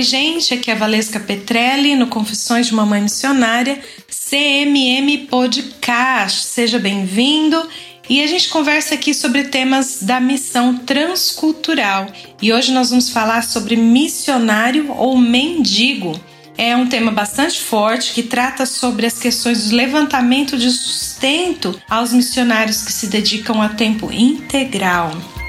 Oi, gente, aqui é a Valesca Petrelli no Confissões de uma Mãe Missionária, CMM Podcast. Seja bem-vindo. E a gente conversa aqui sobre temas da missão transcultural. E hoje nós vamos falar sobre missionário ou mendigo. É um tema bastante forte que trata sobre as questões do levantamento de sustento aos missionários que se dedicam a tempo integral.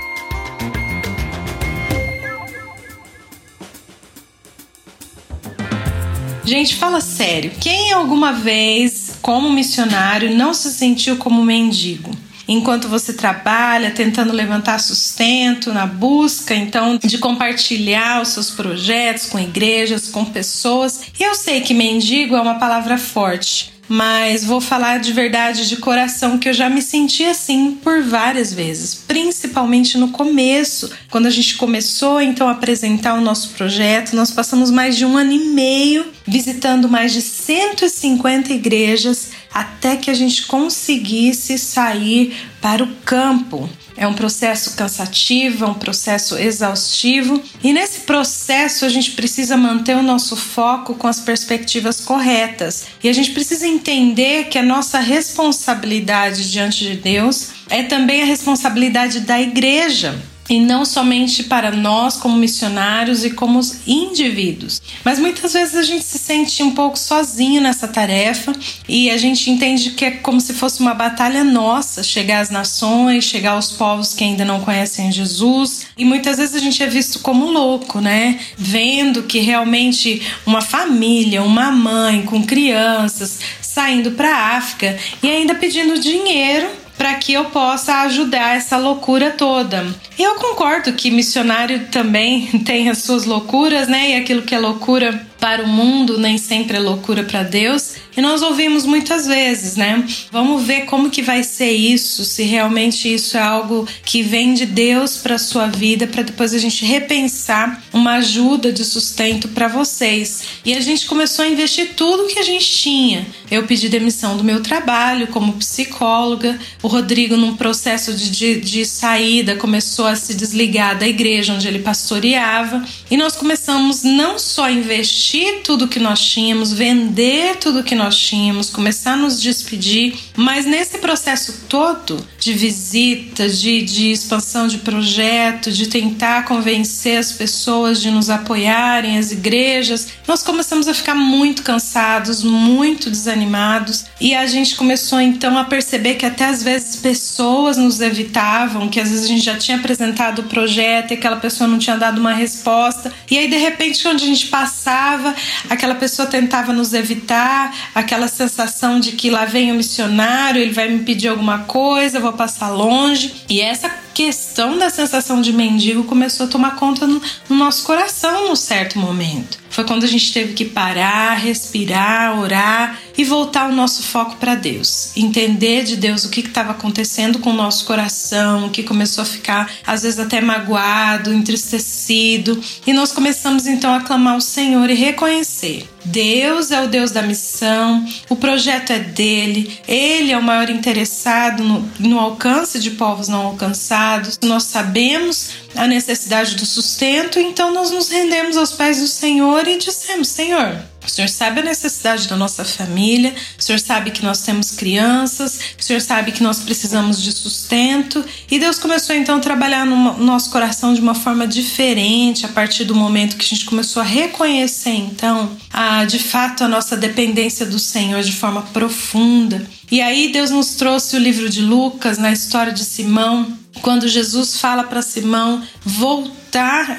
Gente, fala sério. Quem alguma vez, como missionário, não se sentiu como mendigo? enquanto você trabalha tentando levantar sustento na busca então de compartilhar os seus projetos com igrejas, com pessoas. E eu sei que mendigo é uma palavra forte, mas vou falar de verdade de coração que eu já me senti assim por várias vezes, principalmente no começo, quando a gente começou então a apresentar o nosso projeto, nós passamos mais de um ano e meio visitando mais de 150 igrejas até que a gente conseguisse sair para o campo. É um processo cansativo, é um processo exaustivo, e nesse processo a gente precisa manter o nosso foco com as perspectivas corretas. E a gente precisa entender que a nossa responsabilidade diante de Deus é também a responsabilidade da igreja e não somente para nós como missionários e como indivíduos. Mas muitas vezes a gente se sente um pouco sozinho nessa tarefa e a gente entende que é como se fosse uma batalha nossa chegar às nações, chegar aos povos que ainda não conhecem Jesus. E muitas vezes a gente é visto como louco, né? Vendo que realmente uma família, uma mãe com crianças saindo para a África e ainda pedindo dinheiro para que eu possa ajudar essa loucura toda. Eu concordo que missionário também tem as suas loucuras, né? E aquilo que é loucura para o mundo nem sempre é loucura para Deus. E nós ouvimos muitas vezes, né? Vamos ver como que vai ser isso, se realmente isso é algo que vem de Deus para sua vida, para depois a gente repensar uma ajuda de sustento para vocês. E a gente começou a investir tudo que a gente tinha. Eu pedi demissão do meu trabalho como psicóloga. O Rodrigo, num processo de, de, de saída, começou a se desligar da igreja onde ele pastoreava. E nós começamos não só investir tudo que nós tínhamos, vender tudo que nós tínhamos, começar a nos despedir, mas nesse processo todo de visita, de, de expansão de projeto, de tentar convencer as pessoas de nos apoiarem, as igrejas, nós começamos a ficar muito cansados, muito desanimados. E a gente começou então a perceber que até às vezes pessoas nos evitavam, que às vezes a gente já tinha apresentado o projeto e aquela pessoa não tinha dado uma resposta. E aí de repente quando a gente passava, aquela pessoa tentava nos evitar, aquela sensação de que lá vem o missionário, ele vai me pedir alguma coisa, eu vou passar longe. E essa questão da sensação de mendigo começou a tomar conta no, no nosso coração num certo momento. Foi quando a gente teve que parar, respirar, orar e voltar o nosso foco para Deus. Entender de Deus o que estava acontecendo com o nosso coração, que começou a ficar às vezes até magoado, entristecido. E nós começamos então a clamar ao Senhor e reconhecer Deus é o Deus da missão, o projeto é dele, ele é o maior interessado no, no, alcance de povos não alcançados. Nós sabemos a necessidade do sustento, então nós nos rendemos aos pés do Senhor e dissemos: Senhor, o Senhor sabe a necessidade da nossa família, o Senhor sabe que nós temos crianças, o Senhor sabe que nós precisamos de sustento. E Deus começou então a trabalhar no nosso coração de uma forma diferente a partir do momento que a gente começou a reconhecer então a, de fato a nossa dependência do Senhor de forma profunda. E aí Deus nos trouxe o livro de Lucas na história de Simão, quando Jesus fala para Simão voltar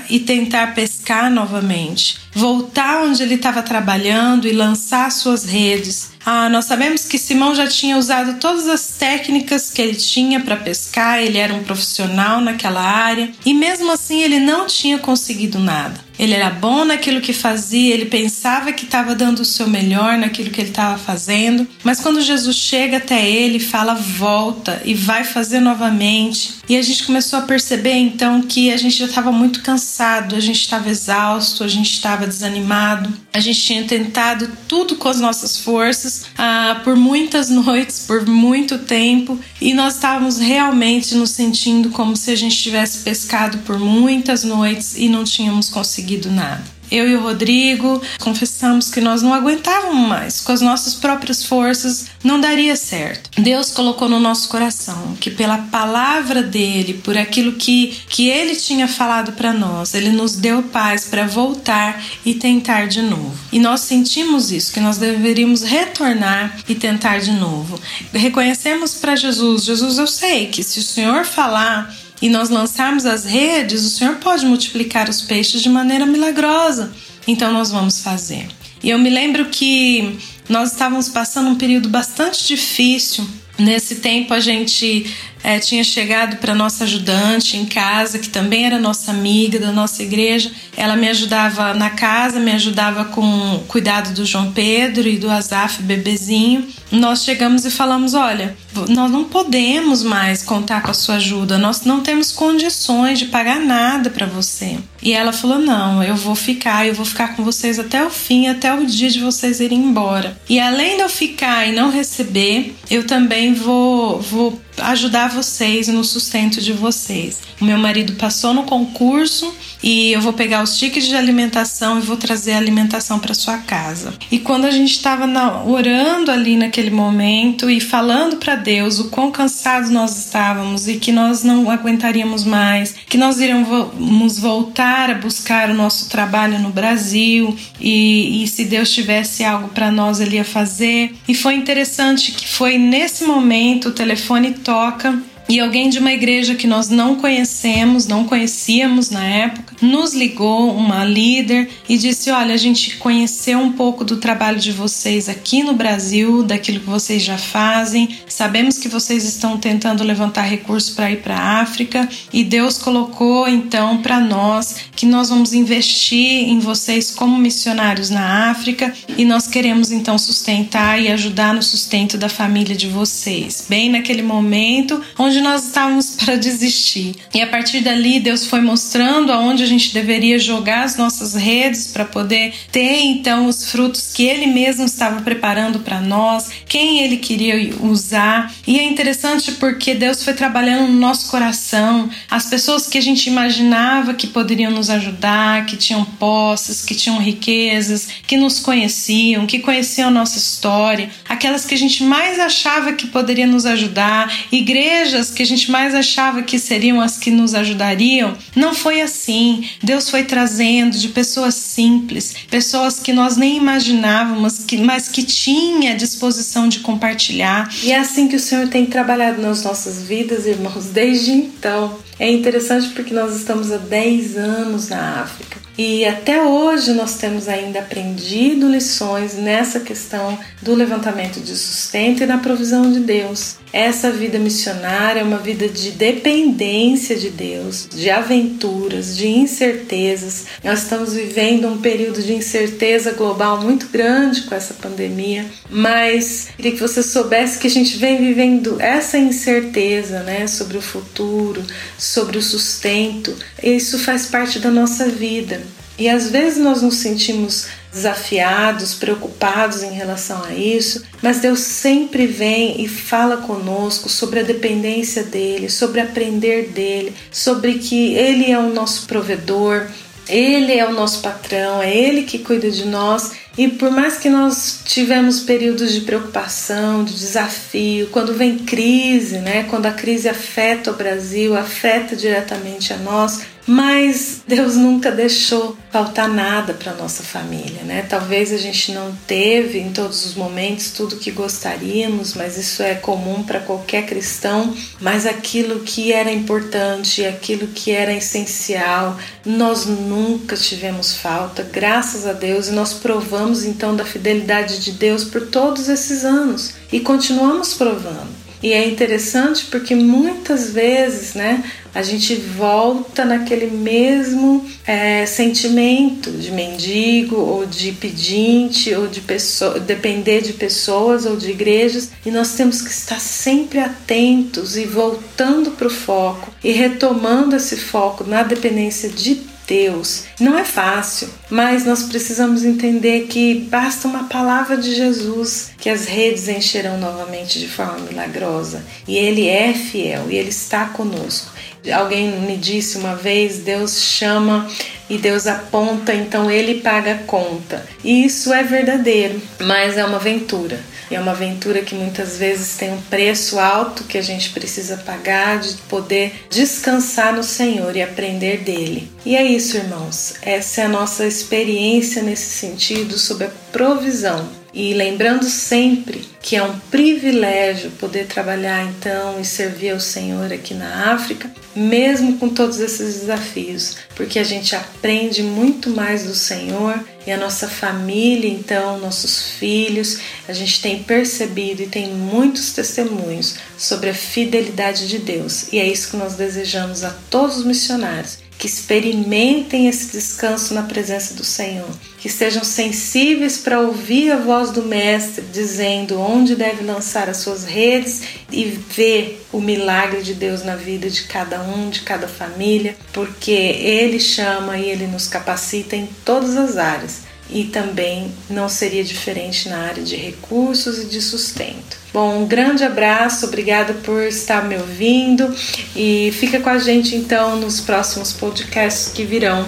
e tentar pescar novamente, voltar onde ele estava trabalhando e lançar suas redes. Ah, nós sabemos que Simão já tinha usado todas as técnicas que ele tinha para pescar, ele era um profissional naquela área e mesmo assim ele não tinha conseguido nada. Ele era bom naquilo que fazia, ele pensava que estava dando o seu melhor naquilo que ele estava fazendo, mas quando Jesus chega até ele, fala volta e vai fazer novamente. E a gente começou a perceber então que a gente já estava muito cansado, a gente estava exausto, a gente estava desanimado, a gente tinha tentado tudo com as nossas forças ah, por muitas noites, por muito tempo, e nós estávamos realmente nos sentindo como se a gente tivesse pescado por muitas noites e não tínhamos conseguido conseguido nada. Eu e o Rodrigo confessamos que nós não aguentávamos mais, com as nossas próprias forças não daria certo. Deus colocou no nosso coração que pela palavra dele, por aquilo que, que ele tinha falado para nós, ele nos deu paz para voltar e tentar de novo. E nós sentimos isso, que nós deveríamos retornar e tentar de novo. Reconhecemos para Jesus: Jesus, eu sei que se o Senhor falar e nós lançarmos as redes, o Senhor pode multiplicar os peixes de maneira milagrosa. Então nós vamos fazer. E eu me lembro que nós estávamos passando um período bastante difícil. Nesse tempo a gente é, tinha chegado para nossa ajudante em casa, que também era nossa amiga da nossa igreja. Ela me ajudava na casa, me ajudava com o cuidado do João Pedro e do Azaf, bebezinho. Nós chegamos e falamos: olha, nós não podemos mais contar com a sua ajuda, nós não temos condições de pagar nada para você. E ela falou: não, eu vou ficar, eu vou ficar com vocês até o fim, até o dia de vocês irem embora. E além de eu ficar e não receber, eu também vou, vou ajudar vocês no sustento de vocês. O meu marido passou no concurso e eu vou pegar os tickets de alimentação e vou trazer a alimentação para sua casa. E quando a gente estava orando ali naquele momento e falando para Deus o quão cansados nós estávamos e que nós não aguentaríamos mais, que nós iríamos voltar a buscar o nosso trabalho no Brasil e, e se Deus tivesse algo para nós ele ia fazer. E foi interessante que foi nesse momento o telefone toca e alguém de uma igreja que nós não conhecemos, não conhecíamos na época, nos ligou, uma líder, e disse: Olha, a gente conheceu um pouco do trabalho de vocês aqui no Brasil, daquilo que vocês já fazem, sabemos que vocês estão tentando levantar recursos para ir para a África, e Deus colocou então para nós que nós vamos investir em vocês como missionários na África, e nós queremos então sustentar e ajudar no sustento da família de vocês. Bem naquele momento onde nós estávamos para desistir. E a partir dali, Deus foi mostrando aonde a gente deveria jogar as nossas redes para poder ter então os frutos que Ele mesmo estava preparando para nós, quem Ele queria usar. E é interessante porque Deus foi trabalhando no nosso coração, as pessoas que a gente imaginava que poderiam nos ajudar, que tinham posses, que tinham riquezas, que nos conheciam, que conheciam a nossa história, aquelas que a gente mais achava que poderiam nos ajudar, igrejas que a gente mais achava que seriam as que nos ajudariam, não foi assim. Deus foi trazendo de pessoas simples, pessoas que nós nem imaginávamos, mas que tinha disposição de compartilhar. E é assim que o Senhor tem trabalhado nas nossas vidas, irmãos, desde então. É interessante porque nós estamos há 10 anos na África. E até hoje nós temos ainda aprendido lições nessa questão do levantamento de sustento e da provisão de Deus. Essa vida missionária é uma vida de dependência de Deus, de aventuras, de incertezas. Nós estamos vivendo um período de incerteza global muito grande com essa pandemia, mas queria que você soubesse que a gente vem vivendo essa incerteza, né, sobre o futuro, sobre o sustento. Isso faz parte da nossa vida. E às vezes nós nos sentimos desafiados, preocupados em relação a isso, mas Deus sempre vem e fala conosco sobre a dependência dele, sobre aprender dele, sobre que ele é o nosso provedor, ele é o nosso patrão, é ele que cuida de nós. E por mais que nós tivemos períodos de preocupação, de desafio, quando vem crise, né? Quando a crise afeta o Brasil, afeta diretamente a nós, mas Deus nunca deixou faltar nada para nossa família, né? Talvez a gente não teve em todos os momentos tudo que gostaríamos, mas isso é comum para qualquer cristão. Mas aquilo que era importante, aquilo que era essencial, nós nunca tivemos falta, graças a Deus, e nós provamos então da fidelidade de Deus por todos esses anos e continuamos provando. E é interessante porque muitas vezes, né, a gente volta naquele mesmo é, sentimento de mendigo ou de pedinte ou de pessoa, depender de pessoas ou de igrejas e nós temos que estar sempre atentos e voltando para o foco e retomando esse foco na dependência de Deus. Não é fácil, mas nós precisamos entender que basta uma palavra de Jesus que as redes encherão novamente de forma milagrosa. E Ele é fiel e Ele está conosco. Alguém me disse uma vez: Deus chama e Deus aponta, então ele paga a conta. E isso é verdadeiro, mas é uma aventura. É uma aventura que muitas vezes tem um preço alto que a gente precisa pagar de poder descansar no Senhor e aprender dele. E é isso, irmãos. Essa é a nossa experiência nesse sentido sobre a provisão e lembrando sempre que é um privilégio poder trabalhar então e servir ao Senhor aqui na África, mesmo com todos esses desafios, porque a gente aprende muito mais do Senhor e a nossa família, então, nossos filhos, a gente tem percebido e tem muitos testemunhos sobre a fidelidade de Deus. E é isso que nós desejamos a todos os missionários que experimentem esse descanso na presença do Senhor, que sejam sensíveis para ouvir a voz do Mestre dizendo onde deve lançar as suas redes e ver o milagre de Deus na vida de cada um, de cada família, porque Ele chama e Ele nos capacita em todas as áreas e também não seria diferente na área de recursos e de sustento. Bom, um grande abraço, obrigada por estar me ouvindo e fica com a gente então nos próximos podcasts que virão.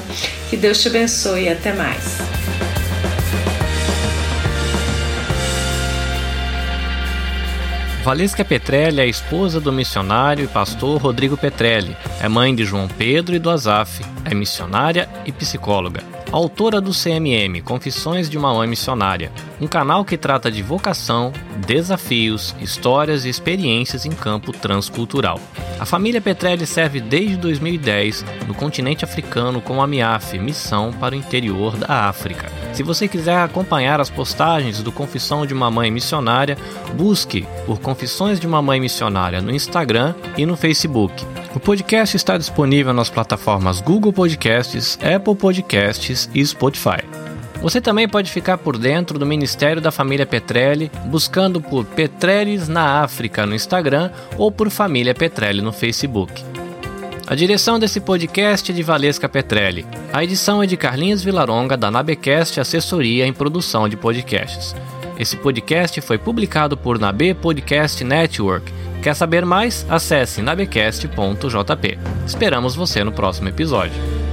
Que Deus te abençoe e até mais. Valesca Petrelli é esposa do missionário e pastor Rodrigo Petrelli. É mãe de João Pedro e do Azaf. É missionária e psicóloga autora do CMM Confissões de uma Mãe Missionária, um canal que trata de vocação, desafios, histórias e experiências em campo transcultural. A família Petrelli serve desde 2010 no continente africano com a MIAF, Missão para o Interior da África. Se você quiser acompanhar as postagens do Confissão de uma Mãe Missionária, busque por Confissões de uma Mãe Missionária no Instagram e no Facebook. O podcast está disponível nas plataformas Google Podcasts, Apple Podcasts e Spotify. Você também pode ficar por dentro do Ministério da Família Petrelli, buscando por Petreles na África no Instagram ou por Família Petrelli no Facebook. A direção desse podcast é de Valesca Petrelli. A edição é de Carlinhos Vilaronga, da Nabecast Assessoria em Produção de Podcasts. Esse podcast foi publicado por Nabe Podcast Network Quer saber mais? Acesse nabecast.jp. Esperamos você no próximo episódio.